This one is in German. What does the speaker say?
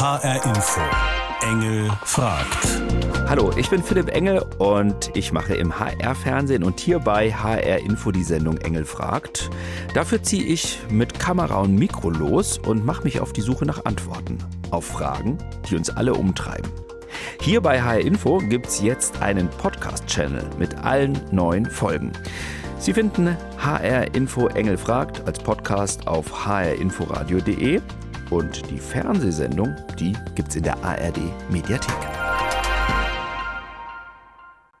HR Info. Engel fragt. Hallo, ich bin Philipp Engel und ich mache im HR-Fernsehen und hier bei HR Info die Sendung Engel fragt. Dafür ziehe ich mit Kamera und Mikro los und mache mich auf die Suche nach Antworten auf Fragen, die uns alle umtreiben. Hier bei HR Info gibt es jetzt einen Podcast-Channel mit allen neuen Folgen. Sie finden HR Info Engel fragt als Podcast auf hrinforadio.de und die Fernsehsendung, die gibt's in der ARD Mediathek.